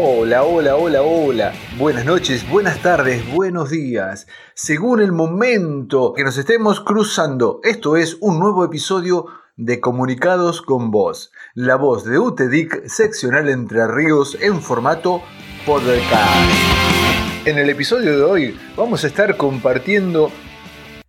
Hola, hola, hola, hola. Buenas noches, buenas tardes, buenos días. Según el momento que nos estemos cruzando, esto es un nuevo episodio de Comunicados con Voz, la voz de UTEDIC seccional Entre Ríos en formato podcast. En el episodio de hoy vamos a estar compartiendo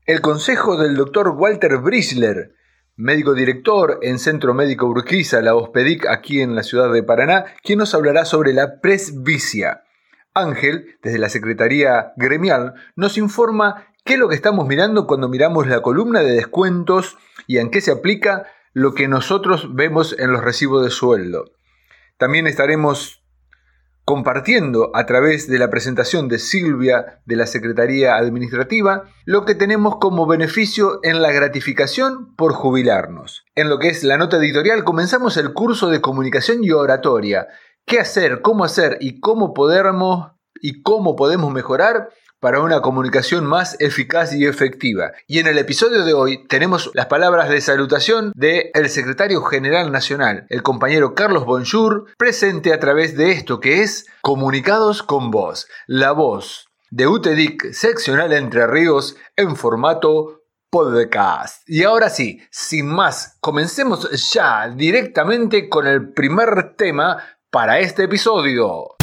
el consejo del doctor Walter Brisler, médico director en Centro Médico Urquiza, la Hospedic, aquí en la ciudad de Paraná, quien nos hablará sobre la presbicia. Ángel, desde la Secretaría Gremial, nos informa qué es lo que estamos mirando cuando miramos la columna de descuentos y en qué se aplica lo que nosotros vemos en los recibos de sueldo. También estaremos compartiendo a través de la presentación de Silvia de la Secretaría Administrativa lo que tenemos como beneficio en la gratificación por jubilarnos. En lo que es la nota editorial comenzamos el curso de comunicación y oratoria. ¿Qué hacer, cómo hacer y cómo podemos y cómo podemos mejorar para una comunicación más eficaz y efectiva. Y en el episodio de hoy tenemos las palabras de salutación el secretario general nacional, el compañero Carlos Bonjour, presente a través de esto que es Comunicados con Voz, la voz de UTEDIC seccional Entre Ríos en formato podcast. Y ahora sí, sin más, comencemos ya directamente con el primer tema para este episodio.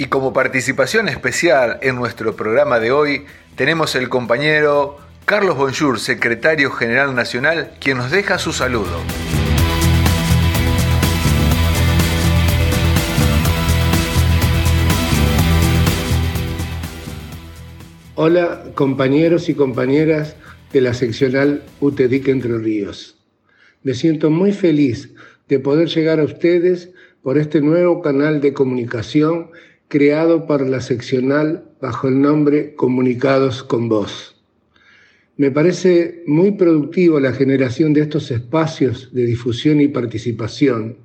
Y como participación especial en nuestro programa de hoy, tenemos el compañero Carlos Bonjour, secretario general nacional, quien nos deja su saludo. Hola compañeros y compañeras de la seccional UTEDIC Entre Ríos. Me siento muy feliz de poder llegar a ustedes por este nuevo canal de comunicación creado por la seccional bajo el nombre Comunicados con Voz. Me parece muy productivo la generación de estos espacios de difusión y participación,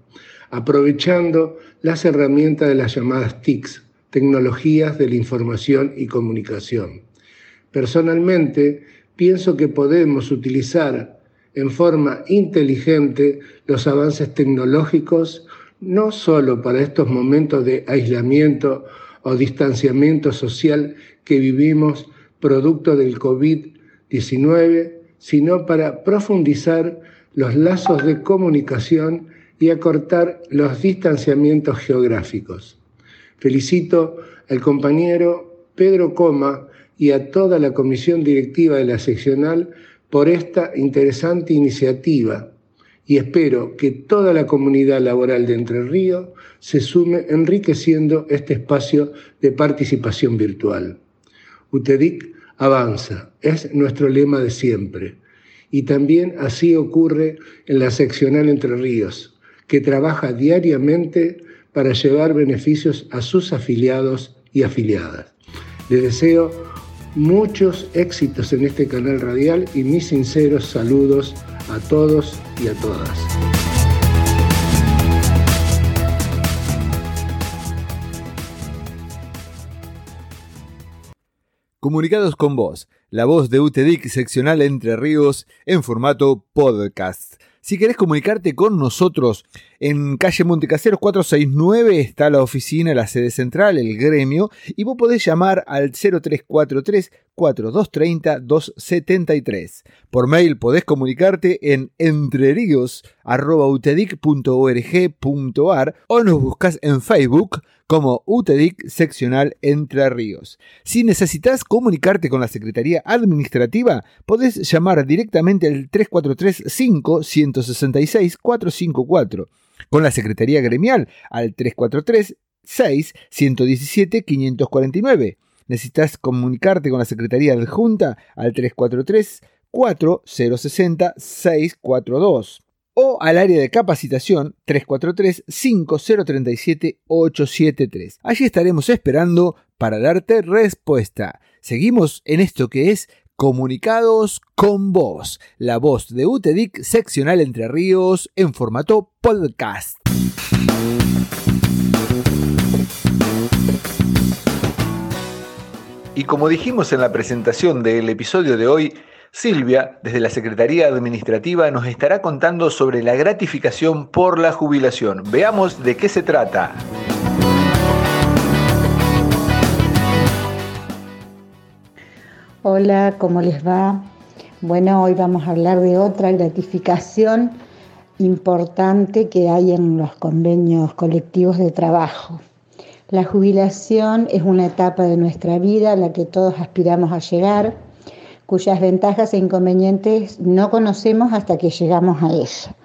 aprovechando las herramientas de las llamadas TICs, tecnologías de la información y comunicación. Personalmente, pienso que podemos utilizar en forma inteligente los avances tecnológicos no solo para estos momentos de aislamiento o distanciamiento social que vivimos producto del COVID-19, sino para profundizar los lazos de comunicación y acortar los distanciamientos geográficos. Felicito al compañero Pedro Coma y a toda la comisión directiva de la seccional por esta interesante iniciativa y espero que toda la comunidad laboral de Entre Ríos se sume enriqueciendo este espacio de participación virtual. UTEDIC avanza, es nuestro lema de siempre. Y también así ocurre en la seccional Entre Ríos, que trabaja diariamente para llevar beneficios a sus afiliados y afiliadas. Les deseo muchos éxitos en este canal radial y mis sinceros saludos a todos y a todas. Comunicados con vos, la voz de UTEDIC seccional Entre Ríos en formato podcast. Si querés comunicarte con nosotros, en calle Montecaseros 469 está la oficina, la sede central, el gremio, y vos podés llamar al 0343 4230 273. Por mail podés comunicarte en entreríos.utedic.org.ar o nos buscas en Facebook como UTEDIC seccional Entre Ríos. Si necesitas comunicarte con la Secretaría Administrativa, podés llamar directamente al 343 5 166 454 con la Secretaría Gremial al 343 6 117 549. Necesitas comunicarte con la Secretaría Adjunta al 343 4060 642 o al área de capacitación 343-5037-873. Allí estaremos esperando para darte respuesta. Seguimos en esto que es Comunicados con Voz, la voz de UTEDIC seccional Entre Ríos en formato podcast. Y como dijimos en la presentación del episodio de hoy, Silvia, desde la Secretaría Administrativa, nos estará contando sobre la gratificación por la jubilación. Veamos de qué se trata. Hola, ¿cómo les va? Bueno, hoy vamos a hablar de otra gratificación importante que hay en los convenios colectivos de trabajo. La jubilación es una etapa de nuestra vida a la que todos aspiramos a llegar cuyas ventajas e inconvenientes no conocemos hasta que llegamos a ella.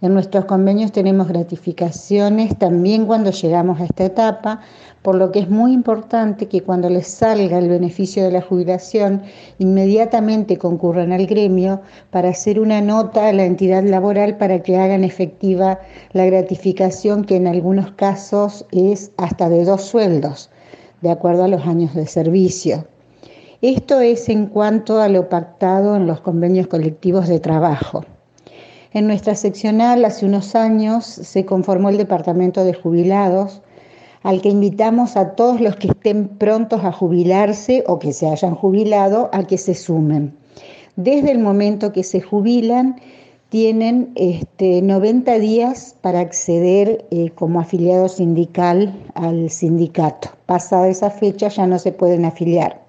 En nuestros convenios tenemos gratificaciones también cuando llegamos a esta etapa, por lo que es muy importante que cuando les salga el beneficio de la jubilación, inmediatamente concurran al gremio para hacer una nota a la entidad laboral para que hagan efectiva la gratificación que en algunos casos es hasta de dos sueldos, de acuerdo a los años de servicio. Esto es en cuanto a lo pactado en los convenios colectivos de trabajo. En nuestra seccional hace unos años se conformó el Departamento de Jubilados, al que invitamos a todos los que estén prontos a jubilarse o que se hayan jubilado a que se sumen. Desde el momento que se jubilan, tienen este, 90 días para acceder eh, como afiliado sindical al sindicato. Pasada esa fecha ya no se pueden afiliar.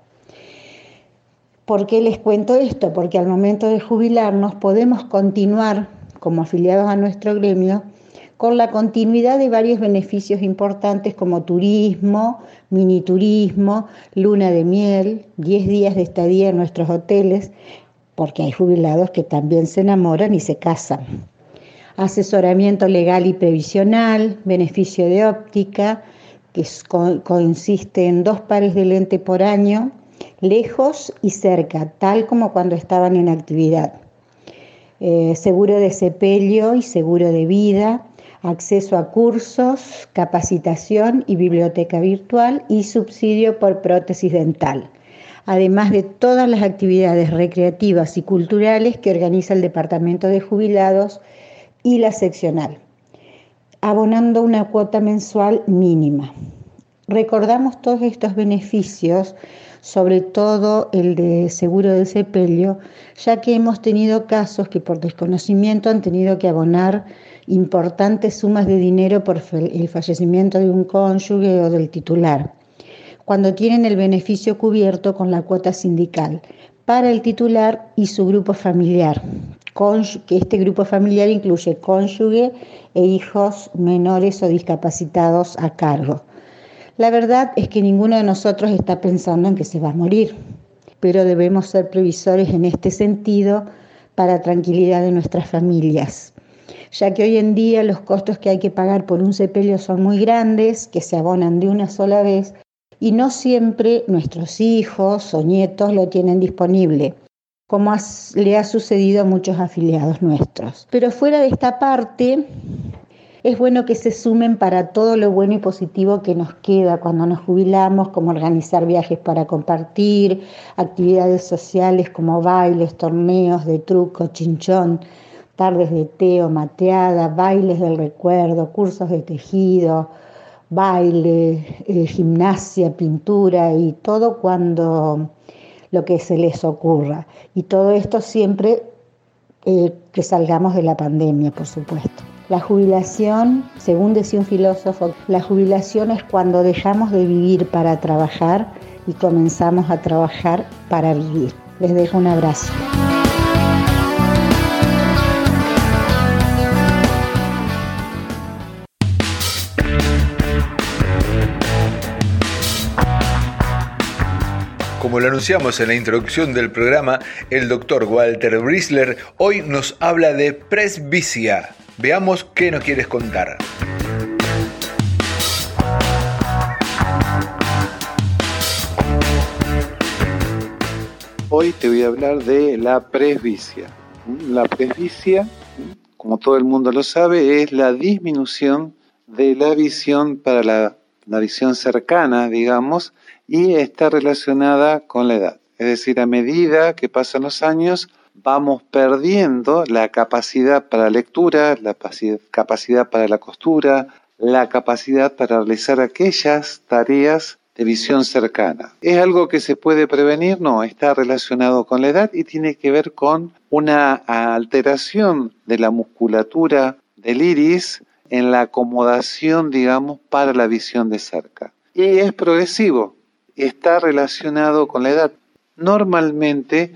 ¿Por qué les cuento esto? Porque al momento de jubilarnos podemos continuar como afiliados a nuestro gremio con la continuidad de varios beneficios importantes como turismo, mini turismo, luna de miel, 10 días de estadía en nuestros hoteles, porque hay jubilados que también se enamoran y se casan. Asesoramiento legal y previsional, beneficio de óptica, que consiste en dos pares de lente por año, lejos y cerca, tal como cuando estaban en actividad. Eh, seguro de sepelio y seguro de vida, acceso a cursos, capacitación y biblioteca virtual y subsidio por prótesis dental, además de todas las actividades recreativas y culturales que organiza el Departamento de Jubilados y la seccional, abonando una cuota mensual mínima. Recordamos todos estos beneficios sobre todo el de seguro de sepelio, ya que hemos tenido casos que por desconocimiento han tenido que abonar importantes sumas de dinero por el fallecimiento de un cónyuge o del titular, cuando tienen el beneficio cubierto con la cuota sindical para el titular y su grupo familiar, que este grupo familiar incluye cónyuge e hijos menores o discapacitados a cargo. La verdad es que ninguno de nosotros está pensando en que se va a morir, pero debemos ser previsores en este sentido para tranquilidad de nuestras familias, ya que hoy en día los costos que hay que pagar por un sepelio son muy grandes, que se abonan de una sola vez y no siempre nuestros hijos o nietos lo tienen disponible como le ha sucedido a muchos afiliados nuestros. Pero fuera de esta parte, es bueno que se sumen para todo lo bueno y positivo que nos queda cuando nos jubilamos, como organizar viajes para compartir, actividades sociales como bailes, torneos de truco, chinchón, tardes de té o mateada, bailes del recuerdo, cursos de tejido, baile, eh, gimnasia, pintura y todo cuando lo que se les ocurra. Y todo esto siempre eh, que salgamos de la pandemia, por supuesto. La jubilación, según decía un filósofo, la jubilación es cuando dejamos de vivir para trabajar y comenzamos a trabajar para vivir. Les dejo un abrazo. Como lo anunciamos en la introducción del programa, el doctor Walter Brisler hoy nos habla de presbicia Veamos qué nos quieres contar. Hoy te voy a hablar de la presbicia. La presbicia, como todo el mundo lo sabe, es la disminución de la visión para la, la visión cercana, digamos, y está relacionada con la edad. Es decir, a medida que pasan los años, vamos perdiendo la capacidad para lectura, la capacidad para la costura, la capacidad para realizar aquellas tareas de visión cercana. ¿Es algo que se puede prevenir? No, está relacionado con la edad y tiene que ver con una alteración de la musculatura del iris en la acomodación, digamos, para la visión de cerca. Y es progresivo, está relacionado con la edad. Normalmente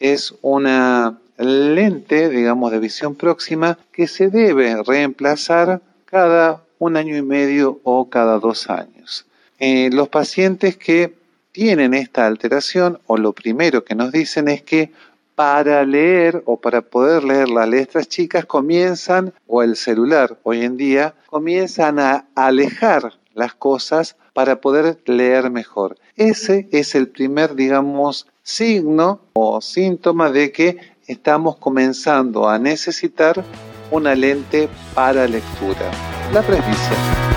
es una lente, digamos, de visión próxima que se debe reemplazar cada un año y medio o cada dos años. Eh, los pacientes que tienen esta alteración o lo primero que nos dicen es que para leer o para poder leer las letras chicas comienzan, o el celular hoy en día, comienzan a alejar las cosas para poder leer mejor. Ese es el primer, digamos, signo o síntoma de que estamos comenzando a necesitar una lente para lectura, la presbicia.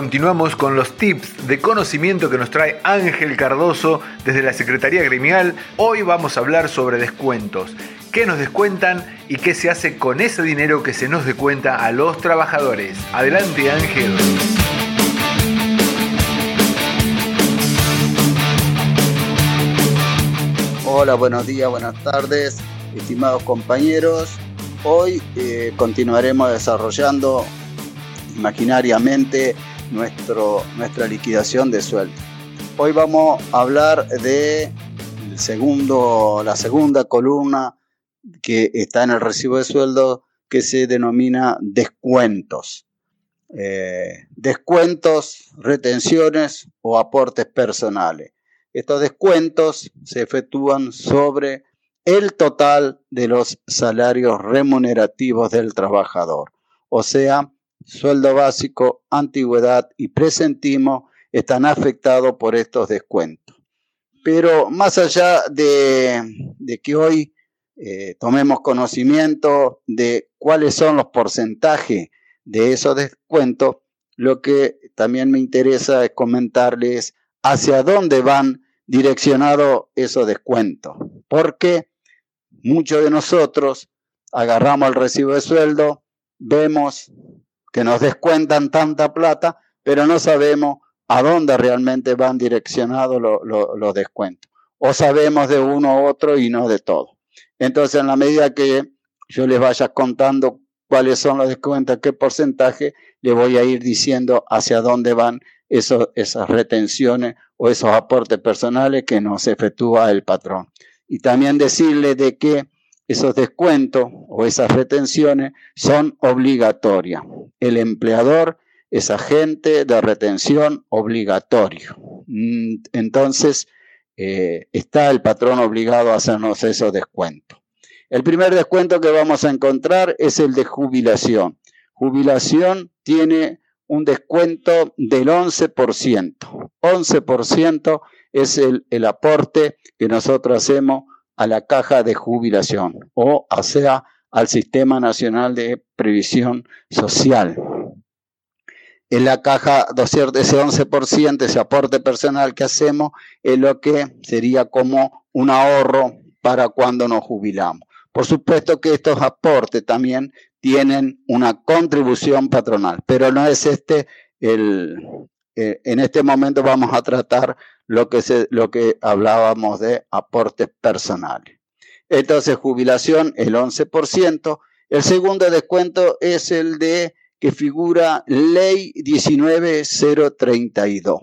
Continuamos con los tips de conocimiento que nos trae Ángel Cardoso desde la Secretaría Gremial. Hoy vamos a hablar sobre descuentos. ¿Qué nos descuentan y qué se hace con ese dinero que se nos descuenta a los trabajadores? Adelante Ángel. Hola, buenos días, buenas tardes, estimados compañeros. Hoy eh, continuaremos desarrollando imaginariamente nuestro, nuestra liquidación de sueldo. Hoy vamos a hablar de segundo, la segunda columna que está en el recibo de sueldo que se denomina descuentos. Eh, descuentos, retenciones o aportes personales. Estos descuentos se efectúan sobre el total de los salarios remunerativos del trabajador, o sea, sueldo básico, antigüedad y presentimo están afectados por estos descuentos. Pero más allá de, que hoy eh, tomemos conocimiento de cuáles son los porcentajes de esos descuentos, lo que también me interesa es comentarles hacia dónde van direccionados esos descuentos. Porque muchos de nosotros agarramos el recibo de sueldo, vemos que nos descuentan tanta plata, pero no sabemos a dónde realmente van direccionados los descuentos. O sabemos de uno u otro y no de todo. Entonces, en la medida que yo les vaya contando cuáles son los descuentos, qué porcentaje, le voy a ir diciendo hacia dónde van esas retenciones o esos aportes personales que nos efectúa el patrón. Y también decirle de que esos descuentos o esas retenciones son obligatorias. El empleador es agente de retención obligatorio. Mm, entonces, eh, está el patrón obligado a hacernos esos descuentos. El primer descuento que vamos a encontrar es el de jubilación. Jubilación tiene un descuento del 11%. 11% es el, el aporte que nosotros hacemos a la caja de jubilación o, sea, al Sistema Nacional de Previsión Social. En la caja, ese 11%, ese aporte personal que hacemos, es lo que sería como un ahorro para cuando nos jubilamos. Por supuesto que estos aportes también tienen una contribución patronal, pero no es este el, eh, en este momento vamos a tratar lo que, se, lo que hablábamos de aportes personales. Entonces, jubilación, el 11%. El segundo descuento es el de que figura ley 19032,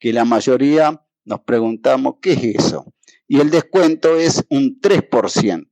que la mayoría nos preguntamos, ¿qué es eso? Y el descuento es un 3%,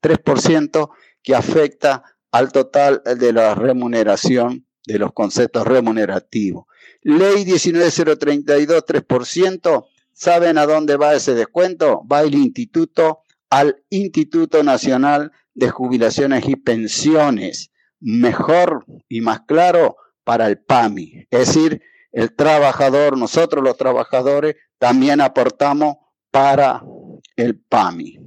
3% que afecta al total de la remuneración de los conceptos remunerativos. Ley 19032, 3%. ¿Saben a dónde va ese descuento? Va el instituto al Instituto Nacional de Jubilaciones y Pensiones. Mejor y más claro para el PAMI. Es decir, el trabajador, nosotros los trabajadores, también aportamos para el PAMI.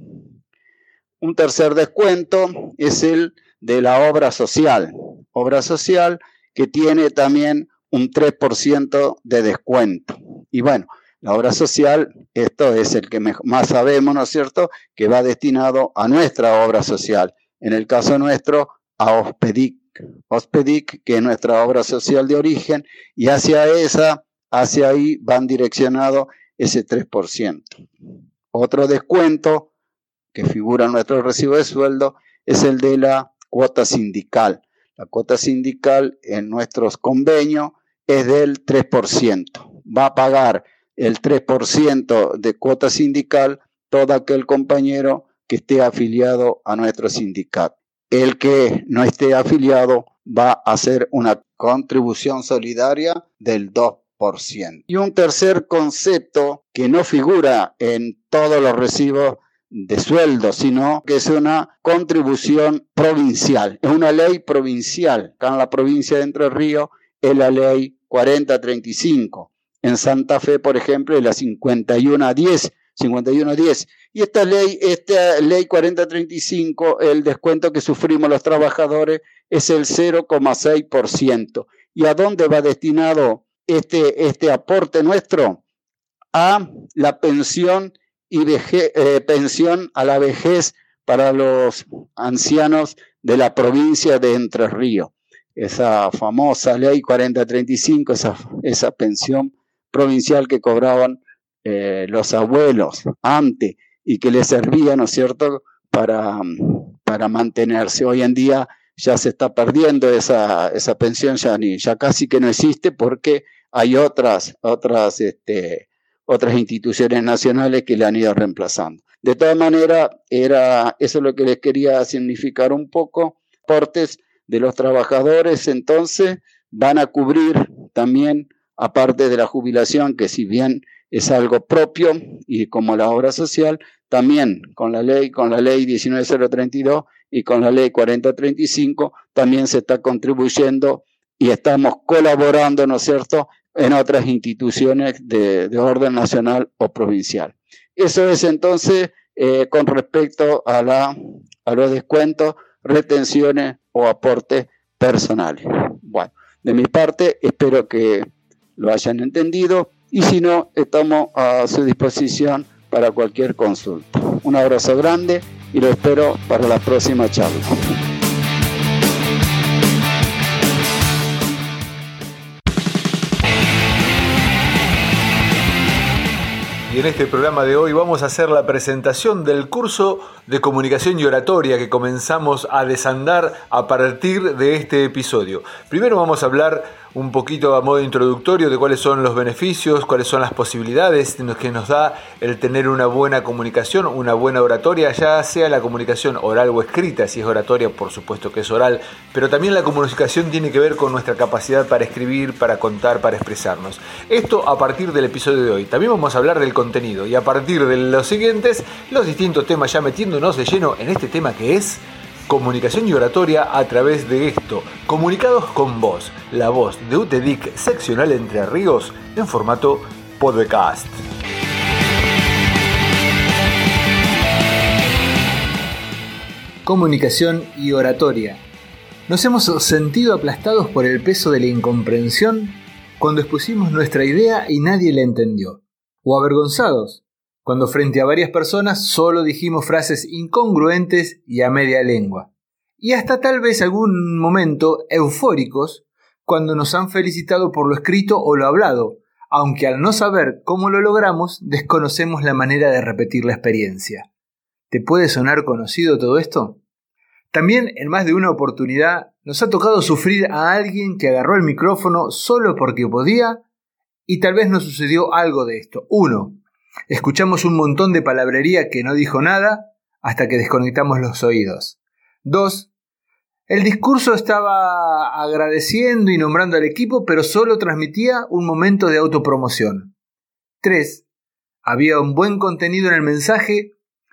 Un tercer descuento es el de la obra social. Obra social que tiene también un 3% de descuento. Y bueno, la obra social, esto es el que más sabemos, ¿no es cierto?, que va destinado a nuestra obra social. En el caso nuestro, a Ospedic. Ospedic, que es nuestra obra social de origen, y hacia esa, hacia ahí van direccionados ese 3%. Otro descuento que figura en nuestro recibo de sueldo es el de la cuota sindical. La cuota sindical en nuestros convenios es del 3%. Va a pagar el 3% de cuota sindical todo aquel compañero que esté afiliado a nuestro sindicato. El que no esté afiliado va a hacer una contribución solidaria del 2%. Y un tercer concepto que no figura en todos los recibos de sueldo, sino que es una contribución provincial, es una ley provincial. Acá en la provincia de Entre Ríos es la ley 4035. En Santa Fe, por ejemplo, es la 5110. 5110. Y esta ley, esta ley 4035, el descuento que sufrimos los trabajadores es el 0,6%. ¿Y a dónde va destinado este, este aporte nuestro? A la pensión y eh, pensión a la vejez para los ancianos de la provincia de Entre Ríos. Esa famosa ley 4035, esa, esa pensión provincial que cobraban eh, los abuelos antes y que les servía, ¿no es cierto?, para, para mantenerse. Hoy en día ya se está perdiendo esa, esa pensión, ya, ni, ya casi que no existe porque hay otras, otras este, otras instituciones nacionales que le han ido reemplazando. De todas maneras, era, eso es lo que les quería significar un poco. Aportes de los trabajadores entonces van a cubrir también, aparte de la jubilación, que si bien es algo propio y como la obra social, también con la ley, con la ley 19032 y con la ley 4035, también se está contribuyendo y estamos colaborando, ¿no es cierto?, en otras instituciones de, orden nacional o provincial. Eso es entonces eh, con respecto a, la, a los descuentos, retenciones o aportes personales. Bueno, de mi parte espero que lo hayan entendido y si no, estamos a su disposición para cualquier consulta. Un abrazo grande y lo espero para la próxima charla. Y en este programa de hoy vamos a hacer la presentación del curso de comunicación y oratoria que comenzamos a desandar a partir de este episodio. Primero vamos a hablar un poquito a modo introductorio de cuáles son los beneficios, cuáles son las posibilidades que nos da el tener una buena comunicación, una buena oratoria, ya sea la comunicación oral o escrita, si es oratoria por supuesto que es oral, pero también la comunicación tiene que ver con nuestra capacidad para escribir, para contar, para expresarnos. Esto a partir del episodio de hoy. También vamos a hablar del contenido y a partir de los siguientes, los distintos temas ya metiéndonos de lleno en este tema que es comunicación y oratoria a través de esto. Comunicados con vos, la voz de UTEDIC seccional Entre Ríos en formato podcast. Comunicación y oratoria. Nos hemos sentido aplastados por el peso de la incomprensión cuando expusimos nuestra idea y nadie la entendió. O avergonzados cuando frente a varias personas solo dijimos frases incongruentes y a media lengua. Y hasta tal vez algún momento eufóricos cuando nos han felicitado por lo escrito o lo hablado, aunque al no saber cómo lo logramos, desconocemos la manera de repetir la experiencia. ¿Te puede sonar conocido todo esto? También en más de una oportunidad nos ha tocado sufrir a alguien que agarró el micrófono solo porque podía y tal vez nos sucedió algo de esto. Uno, Escuchamos un montón de palabrería que no dijo nada hasta que desconectamos los oídos. 2. El discurso estaba agradeciendo y nombrando al equipo, pero solo transmitía un momento de autopromoción. 3. Había un buen contenido en el mensaje,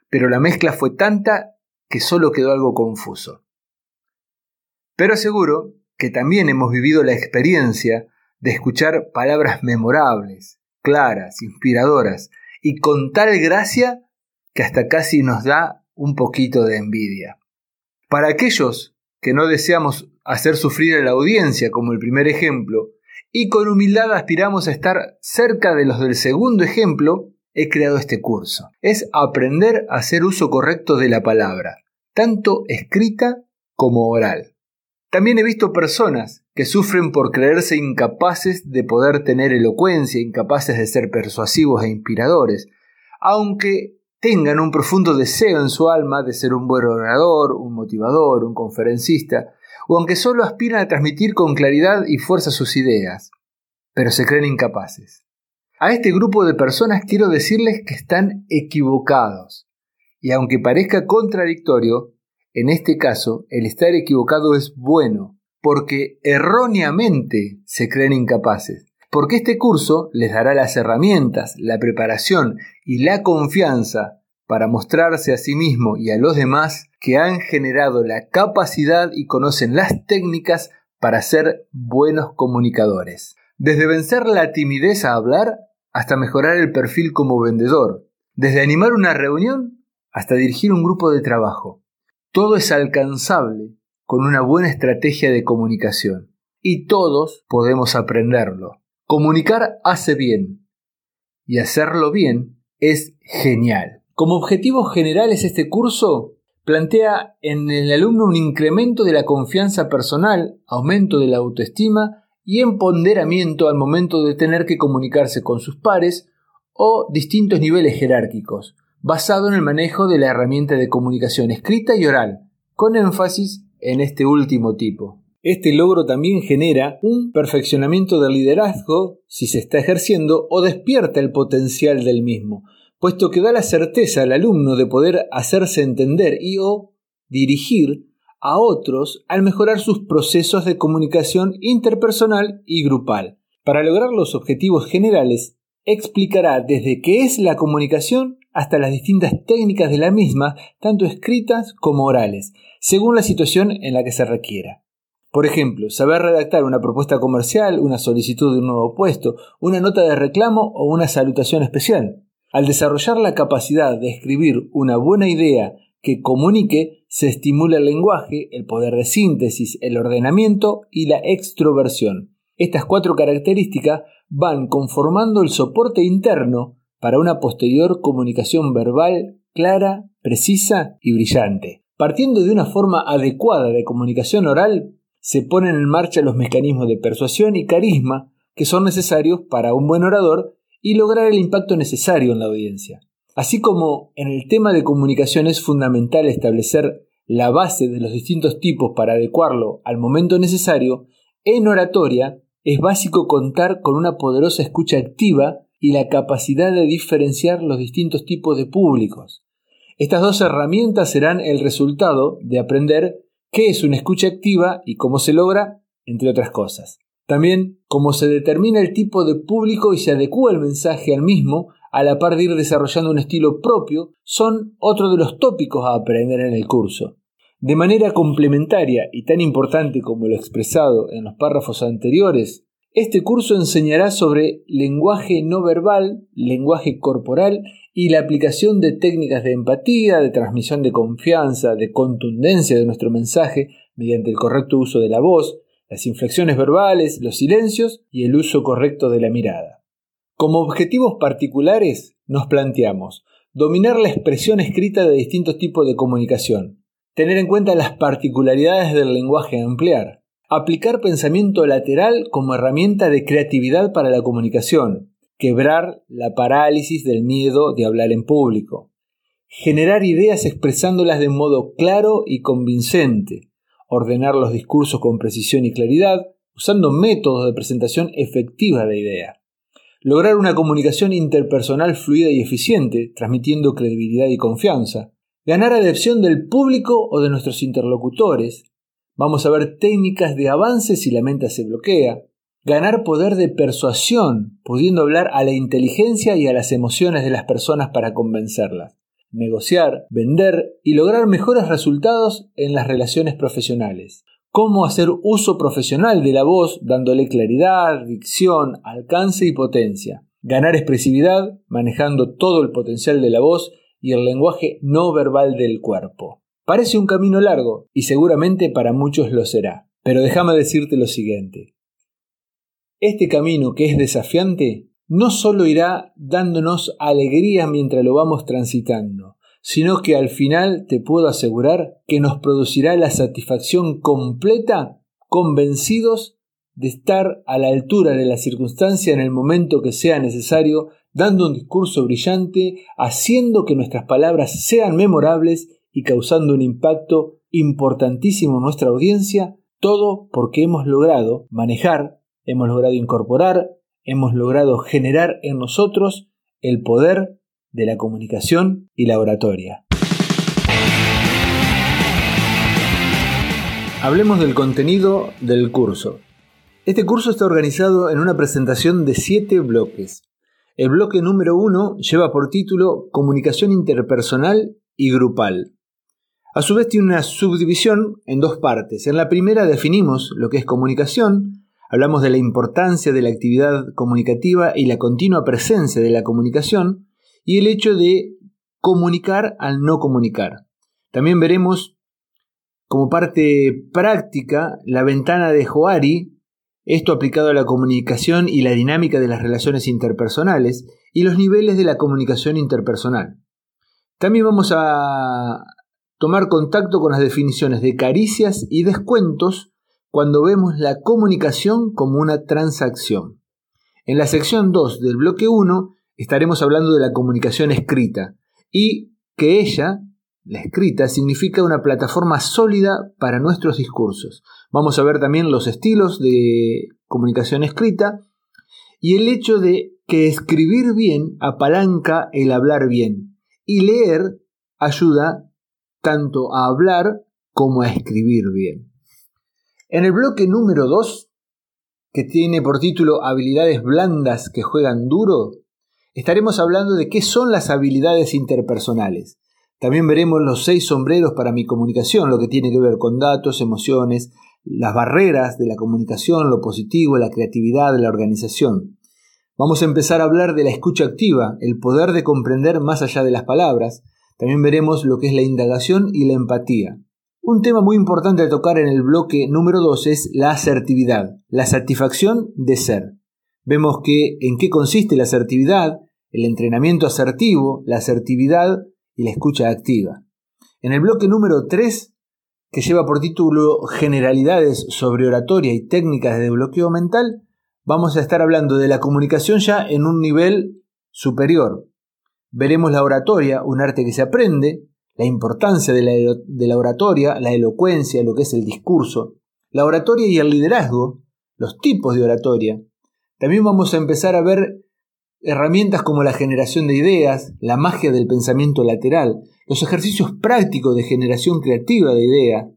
pero la mezcla fue tanta que solo quedó algo confuso. Pero aseguro que también hemos vivido la experiencia de escuchar palabras memorables, claras, inspiradoras, y con tal gracia que hasta casi nos da un poquito de envidia. Para aquellos que no deseamos hacer sufrir a la audiencia como el primer ejemplo, y con humildad aspiramos a estar cerca de los del segundo ejemplo, he creado este curso. Es aprender a hacer uso correcto de la palabra, tanto escrita como oral. También he visto personas que sufren por creerse incapaces de poder tener elocuencia, incapaces de ser persuasivos e inspiradores, aunque tengan un profundo deseo en su alma de ser un buen orador, un motivador, un conferencista, o aunque solo aspiran a transmitir con claridad y fuerza sus ideas, pero se creen incapaces. A este grupo de personas quiero decirles que están equivocados. Y aunque parezca contradictorio, en este caso el estar equivocado es bueno, porque erróneamente se creen incapaces. Porque este curso les dará las herramientas, la preparación y la confianza para mostrarse a sí mismo y a los demás que han generado la capacidad y conocen las técnicas para ser buenos comunicadores. Desde vencer la timidez a hablar hasta mejorar el perfil como vendedor. Desde animar una reunión hasta dirigir un grupo de trabajo. Todo es alcanzable con una buena estrategia de comunicación. Y todos podemos aprenderlo. Comunicar hace bien. Y hacerlo bien es genial. Como objetivos generales este curso plantea en el alumno un incremento de la confianza personal, aumento de la autoestima y empoderamiento al momento de tener que comunicarse con sus pares o distintos niveles jerárquicos, basado en el manejo de la herramienta de comunicación escrita y oral, con énfasis en este último tipo. Este logro también genera un perfeccionamiento del liderazgo si se está ejerciendo o despierta el potencial del mismo, puesto que da la certeza al alumno de poder hacerse entender y o dirigir a otros al mejorar sus procesos de comunicación interpersonal y grupal. Para lograr los objetivos generales, explicará desde qué es la comunicación hasta las distintas técnicas de la misma, tanto escritas como orales, según la situación en la que se requiera. Por ejemplo, saber redactar una propuesta comercial, una solicitud de un nuevo puesto, una nota de reclamo o una salutación especial. Al desarrollar la capacidad de escribir una buena idea que comunique, se estimula el lenguaje, el poder de síntesis, el ordenamiento y la extroversión. Estas cuatro características van conformando el soporte interno para una posterior comunicación verbal clara, precisa y brillante. Partiendo de una forma adecuada de comunicación oral, se ponen en marcha los mecanismos de persuasión y carisma que son necesarios para un buen orador y lograr el impacto necesario en la audiencia. Así como en el tema de comunicación es fundamental establecer la base de los distintos tipos para adecuarlo al momento necesario, en oratoria es básico contar con una poderosa escucha activa y la capacidad de diferenciar los distintos tipos de públicos. Estas dos herramientas serán el resultado de aprender qué es una escucha activa y cómo se logra, entre otras cosas. También cómo se determina el tipo de público y se adecua el mensaje al mismo, a la par de ir desarrollando un estilo propio, son otro de los tópicos a aprender en el curso. De manera complementaria y tan importante como lo expresado en los párrafos anteriores, este curso enseñará sobre lenguaje no verbal, lenguaje corporal y la aplicación de técnicas de empatía, de transmisión de confianza, de contundencia de nuestro mensaje mediante el correcto uso de la voz, las inflexiones verbales, los silencios y el uso correcto de la mirada. Como objetivos particulares nos planteamos dominar la expresión escrita de distintos tipos de comunicación, tener en cuenta las particularidades del lenguaje a emplear, aplicar pensamiento lateral como herramienta de creatividad para la comunicación, quebrar la parálisis del miedo de hablar en público, generar ideas expresándolas de modo claro y convincente, ordenar los discursos con precisión y claridad, usando métodos de presentación efectiva de idea. Lograr una comunicación interpersonal fluida y eficiente, transmitiendo credibilidad y confianza. Ganar adhesión del público o de nuestros interlocutores. Vamos a ver técnicas de avance si la mente se bloquea. Ganar poder de persuasión, pudiendo hablar a la inteligencia y a las emociones de las personas para convencerlas negociar, vender y lograr mejores resultados en las relaciones profesionales. Cómo hacer uso profesional de la voz dándole claridad, dicción, alcance y potencia. Ganar expresividad manejando todo el potencial de la voz y el lenguaje no verbal del cuerpo. Parece un camino largo y seguramente para muchos lo será. Pero déjame decirte lo siguiente. Este camino que es desafiante no solo irá dándonos alegría mientras lo vamos transitando, sino que al final te puedo asegurar que nos producirá la satisfacción completa convencidos de estar a la altura de la circunstancia en el momento que sea necesario, dando un discurso brillante, haciendo que nuestras palabras sean memorables y causando un impacto importantísimo en nuestra audiencia, todo porque hemos logrado manejar, hemos logrado incorporar, hemos logrado generar en nosotros el poder de la comunicación y la oratoria. Hablemos del contenido del curso. Este curso está organizado en una presentación de siete bloques. El bloque número uno lleva por título Comunicación interpersonal y grupal. A su vez tiene una subdivisión en dos partes. En la primera definimos lo que es comunicación, hablamos de la importancia de la actividad comunicativa y la continua presencia de la comunicación, y el hecho de comunicar al no comunicar. También veremos como parte práctica la ventana de Joari, esto aplicado a la comunicación y la dinámica de las relaciones interpersonales y los niveles de la comunicación interpersonal. También vamos a tomar contacto con las definiciones de caricias y descuentos cuando vemos la comunicación como una transacción. En la sección 2 del bloque 1 estaremos hablando de la comunicación escrita y que ella, la escrita, significa una plataforma sólida para nuestros discursos. Vamos a ver también los estilos de comunicación escrita y el hecho de que escribir bien apalanca el hablar bien y leer ayuda tanto a hablar como a escribir bien. En el bloque número 2, que tiene por título Habilidades blandas que juegan duro, estaremos hablando de qué son las habilidades interpersonales. También veremos los seis sombreros para mi comunicación, lo que tiene que ver con datos, emociones, las barreras de la comunicación, lo positivo, la creatividad, la organización. Vamos a empezar a hablar de la escucha activa, el poder de comprender más allá de las palabras. También veremos lo que es la indagación y la empatía. Un tema muy importante a tocar en el bloque número 2 es la asertividad, la satisfacción de ser. Vemos que en qué consiste la asertividad, el entrenamiento asertivo, la asertividad y la escucha activa. En el bloque número 3, que lleva por título Generalidades sobre oratoria y técnicas de desbloqueo mental, vamos a estar hablando de la comunicación ya en un nivel superior. Veremos la oratoria, un arte que se aprende, la importancia de la, oratoria, la elocuencia, lo que es el discurso, la oratoria y el liderazgo, los tipos de oratoria, también vamos a empezar a ver herramientas como la generación de ideas, la magia del pensamiento lateral, los ejercicios prácticos de generación creativa de ideas,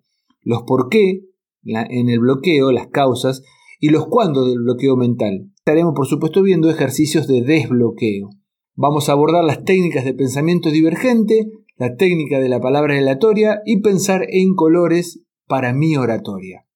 los por qué en el bloqueo, las causas, y los cuándo del bloqueo mental. Estaremos, por supuesto, viendo ejercicios de desbloqueo. Vamos a abordar las técnicas de pensamiento divergente, la técnica de la palabra relatoria y pensar en colores para mi oratoria.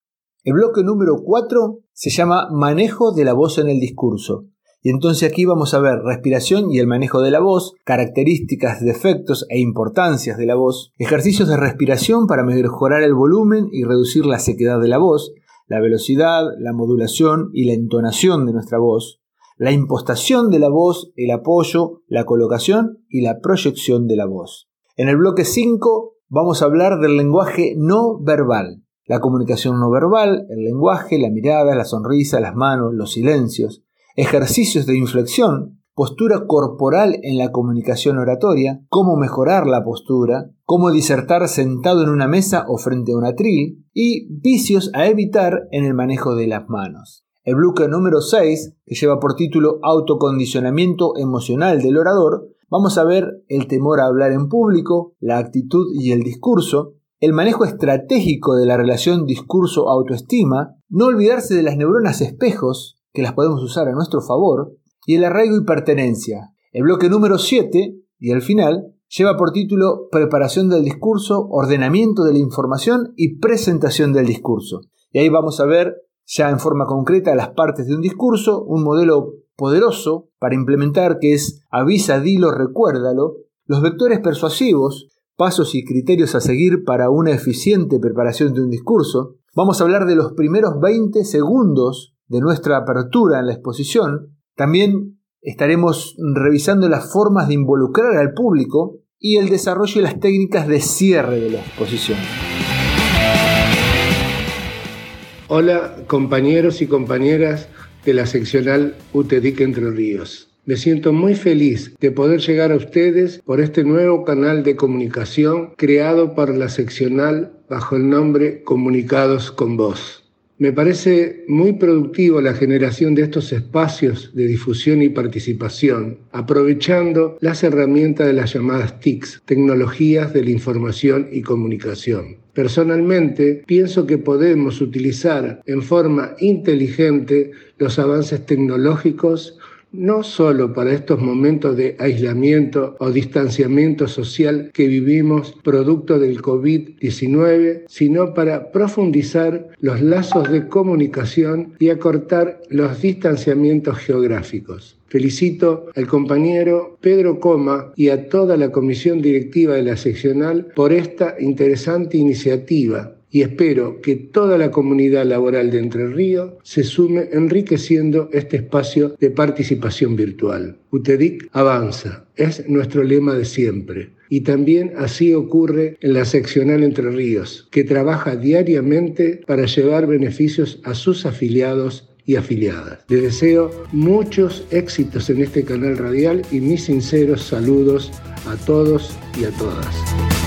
El bloque número 4 se llama Manejo de la voz en el discurso. Y entonces aquí vamos a ver respiración y el manejo de la voz, características, defectos e importancias de la voz, ejercicios de respiración para mejorar el volumen y reducir la sequedad de la voz, la velocidad, la modulación y la entonación de nuestra voz, la impostación de la voz, el apoyo, la colocación y la proyección de la voz. En el bloque 5 vamos a hablar del lenguaje no verbal la comunicación no verbal, el lenguaje, la mirada, la sonrisa, las manos, los silencios, ejercicios de inflexión, postura corporal en la comunicación oratoria, cómo mejorar la postura, cómo disertar sentado en una mesa o frente a un atril, y vicios a evitar en el manejo de las manos. El bloque número 6, que lleva por título Autocondicionamiento emocional del orador, vamos a ver el temor a hablar en público, la actitud y el discurso, el manejo estratégico de la relación discurso-autoestima, no olvidarse de las neuronas espejos, que las podemos usar a nuestro favor, y el arraigo y pertenencia. El bloque número 7, y al final, lleva por título Preparación del discurso, ordenamiento de la información y presentación del discurso. Y ahí vamos a ver ya en forma concreta las partes de un discurso, un modelo poderoso para implementar que es avisa, dilo, recuérdalo, los vectores persuasivos, pasos y criterios a seguir para una eficiente preparación de un discurso, vamos a hablar de los primeros 20 segundos de nuestra apertura en la exposición, también estaremos revisando las formas de involucrar al público y el desarrollo de las técnicas de cierre de la exposición. Hola compañeros y compañeras de la seccional UTEDIC Entre Ríos. Me siento muy feliz de poder llegar a ustedes por este nuevo canal de comunicación creado por la seccional bajo el nombre Comunicados con Vos. Me parece muy productivo la generación de estos espacios de difusión y participación, aprovechando las herramientas de las llamadas TICs, tecnologías de la información y comunicación. Personalmente, pienso que podemos utilizar en forma inteligente los avances tecnológicos no solo para estos momentos de aislamiento o distanciamiento social que vivimos producto del COVID-19, sino para profundizar los lazos de comunicación y acortar los distanciamientos geográficos. Felicito al compañero Pedro Coma y a toda la comisión directiva de la seccional por esta interesante iniciativa y espero que toda la comunidad laboral de Entre Ríos se sume enriqueciendo este espacio de participación virtual. UTEDIC avanza, es nuestro lema de siempre. Y también así ocurre en la seccional Entre Ríos, que trabaja diariamente para llevar beneficios a sus afiliados y afiliadas. Les deseo muchos éxitos en este canal radial y mis sinceros saludos a todos y a todas.